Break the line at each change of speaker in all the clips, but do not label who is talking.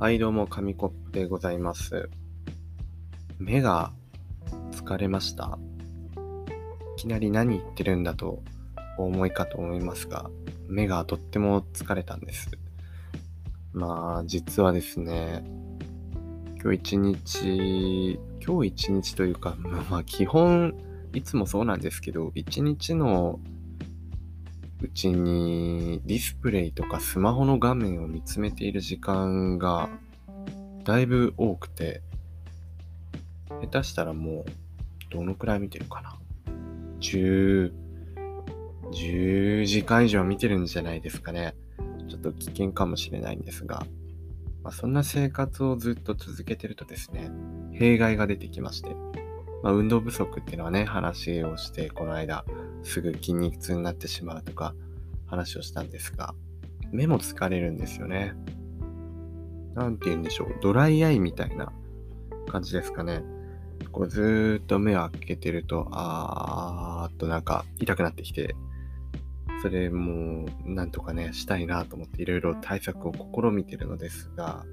はい、どうも、紙コップでございます。目が疲れました。いきなり何言ってるんだとお思いかと思いますが、目がとっても疲れたんです。まあ、実はですね、今日一日、今日一日というか、まあ、まあ、基本、いつもそうなんですけど、一日のうちにディスプレイとかスマホの画面を見つめている時間がだいぶ多くて、下手したらもう、どのくらい見てるかな？10、時間以上見てるんじゃないですかね。ちょっと危険かもしれないんですが、まあ、そんな生活をずっと続けてるとですね、弊害が出てきまして、まあ、運動不足っていうのはね、話をして、この間、すぐ筋肉痛になってしまうとか話をしたんですが、目も疲れるんですよね。なんて言うんでしょう、ドライアイみたいな感じですかね。こうずーっと目を開けてると、あーっとなんか痛くなってきて、それもなんとかね、したいなと思っていろいろ対策を試みてるのですが、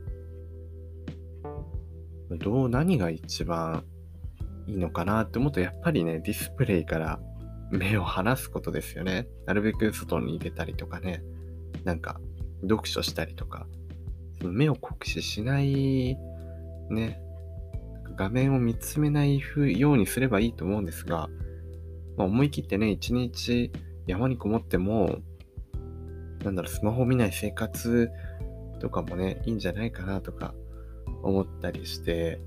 どう、何が一番いいのかなって思うと、やっぱりね、ディスプレイから目を離すことですよね。なるべく外に出たりとかね、なんか読書したりとか、目を酷使しない、ね、画面を見つめないようにすればいいと思うんですが、まあ、思い切ってね、一日山にこもっても、なんだろう、スマホを見ない生活とかもね、いいんじゃないかなとか思ったりして、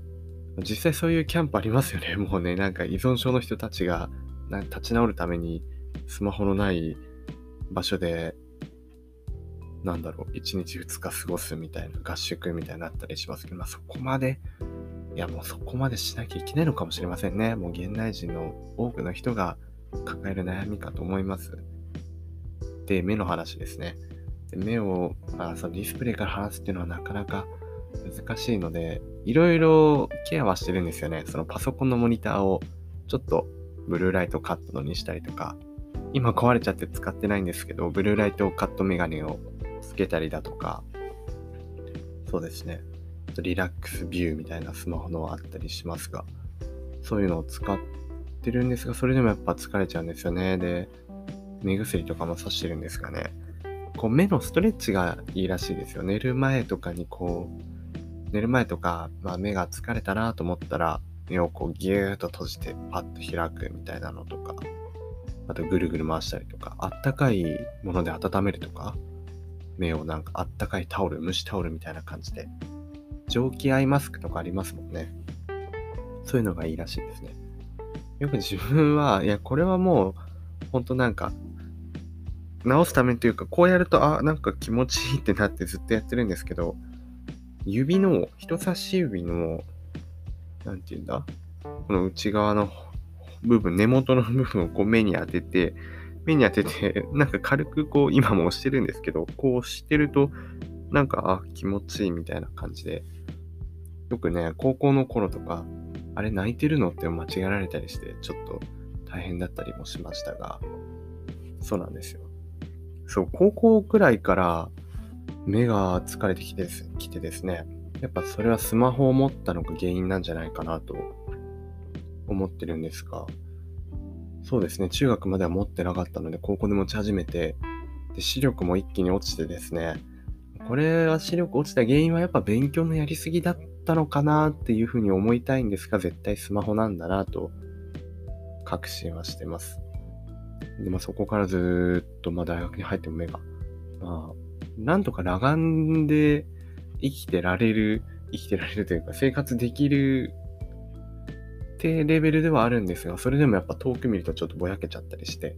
実際そういうキャンプありますよね。もうね、なんか依存症の人たちが立ち直るためにスマホのない場所で、なんだろう、1日2日過ごすみたいな合宿みたいになったりしますけど、まあそこまで、いやもうそこまでしなきゃいけないのかもしれませんね。もう現代人の多くの人が抱える悩みかと思います。で、目の話ですね。で目を、まあ、そのディスプレイから離すっていうのはなかなか難しいので、いろいろケアはしてるんですよね。そのパソコンのモニターをちょっとブルーライトカットのにしたりとか、今壊れちゃって使ってないんですけど、ブルーライトカットメガネをつけたりだとか、そうですね。リラックスビューみたいなスマホのあったりしますが、そういうのを使ってるんですが、それでもやっぱ疲れちゃうんですよね。で、目薬とかもさしてるんですがね、こう目のストレッチがいいらしいですよ。寝る前とかにこう、寝る前とか、まあ、目が疲れたなと思ったら、目をこうギューッと閉じてパッと開くみたいなのとか、あとぐるぐる回したりとか、あったかいもので温めるとか、目をなんかあったかいタオル、蒸しタオルみたいな感じで、蒸気アイマスクとかありますもんね。そういうのがいいらしいですね。よく自分は、いや、これはもう、ほんとなんか、直すためというか、こうやると、あ、なんか気持ちいいってなってずっとやってるんですけど、指の、人差し指の、なんて言うんだ？この内側の部分、根元の部分をこう目に当てて、目に当てて、なんか軽くこう、今も押してるんですけど、こう押してると、なんか、あ、気持ちいいみたいな感じで、よくね、高校の頃とか、あれ泣いてるのって間違えられたりして、ちょっと大変だったりもしましたが、そうなんですよ。そう、高校くらいから目が疲れてきてきてですね、やっぱそれはスマホを持ったのが原因なんじゃないかなと思ってるんですが、そうですね、中学までは持ってなかったので、高校で持ち始めて、で視力も一気に落ちてですね、これは視力落ちた原因はやっぱ勉強のやりすぎだったのかなっていうふうに思いたいんですが、絶対スマホなんだなと確信はしてます。で、まあそこからずっと、まあ大学に入っても目が、まあ、なんとか裸眼で生きてられる、生きてられるというか生活できるってレベルではあるんですが、それでもやっぱ遠く見るとちょっとぼやけちゃったりして、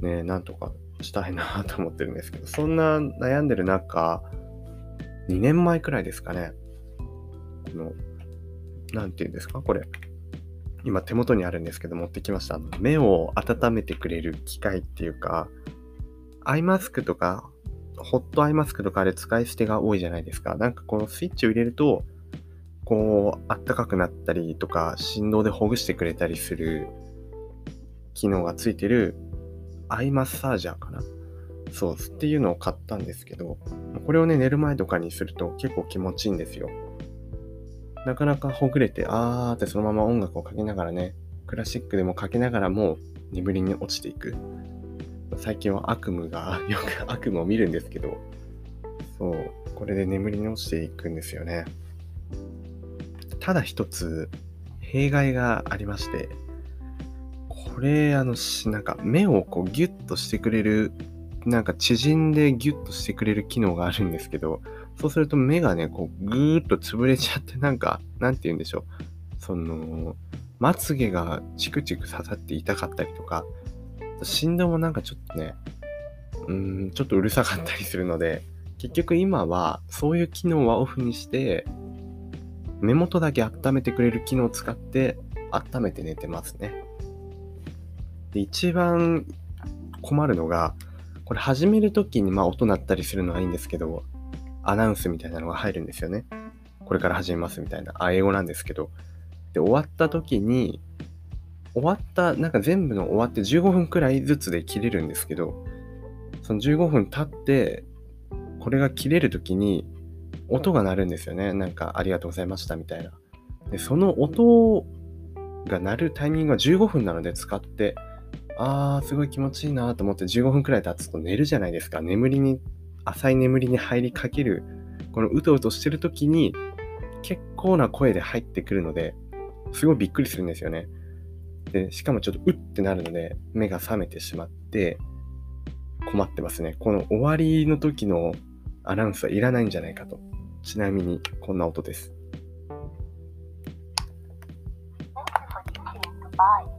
ねなんとかしたいなと思ってるんですけど、そんな悩んでる中、2年前くらいですかね、この、なんていうんですか、これ。今手元にあるんですけど、持ってきました。目を温めてくれる機械っていうか、アイマスクとか、ホットアイマスクとかあれ使い捨てが多いじゃないですか。なんかこのスイッチを入れると、こう、あったかくなったりとか、振動でほぐしてくれたりする機能がついてるアイマッサージャーかなそう、っていうのを買ったんですけど、これをね、寝る前とかにすると結構気持ちいいんですよ。なかなかほぐれて、あーってそのまま音楽をかけながらね、クラシックでもかけながらも眠りに落ちていく。最近は悪夢が、よく悪夢を見るんですけど、そう、これで眠りに落ちていくんですよね。ただ一つ、弊害がありまして、これ、あの、なんか目をこうギュッとしてくれるなんか縮んでギュッとしてくれる機能があるんですけど、そうすると目がね、こうぐーっと潰れちゃって、なんか、なんて言うんでしょう。その、まつげがチクチク刺さって痛かったりとか、振動もなんかちょっとね、うーん、ちょっとうるさかったりするので、結局今はそういう機能はオフにして、目元だけ温めてくれる機能を使って温めて寝てますね。で、一番困るのが、これ始めるときにまあ音鳴ったりするのはいいんですけど、アナウンスみたいなのが入るんですよね。これから始めますみたいな。あ、英語なんですけど。で、終わった時に、終わった、なんか全部の終わって15分くらいずつで切れるんですけど、その15分経って、これが切れる時に、音が鳴るんですよね。なんか、ありがとうございましたみたいな。で、その音が鳴るタイミングは15分なので使って、あー、すごい気持ちいいなと思って15分くらい経つと寝るじゃないですか。眠りに、浅い眠りに入りかける、このうとうとしてる時に、結構な声で入ってくるので、すごいびっくりするんですよね。で、しかもちょっとうってなるので、目が覚めてしまって、困ってますね。この終わりの時のアナウンスはいらないんじゃないかと。ちなみに、こんな音です。Thank you for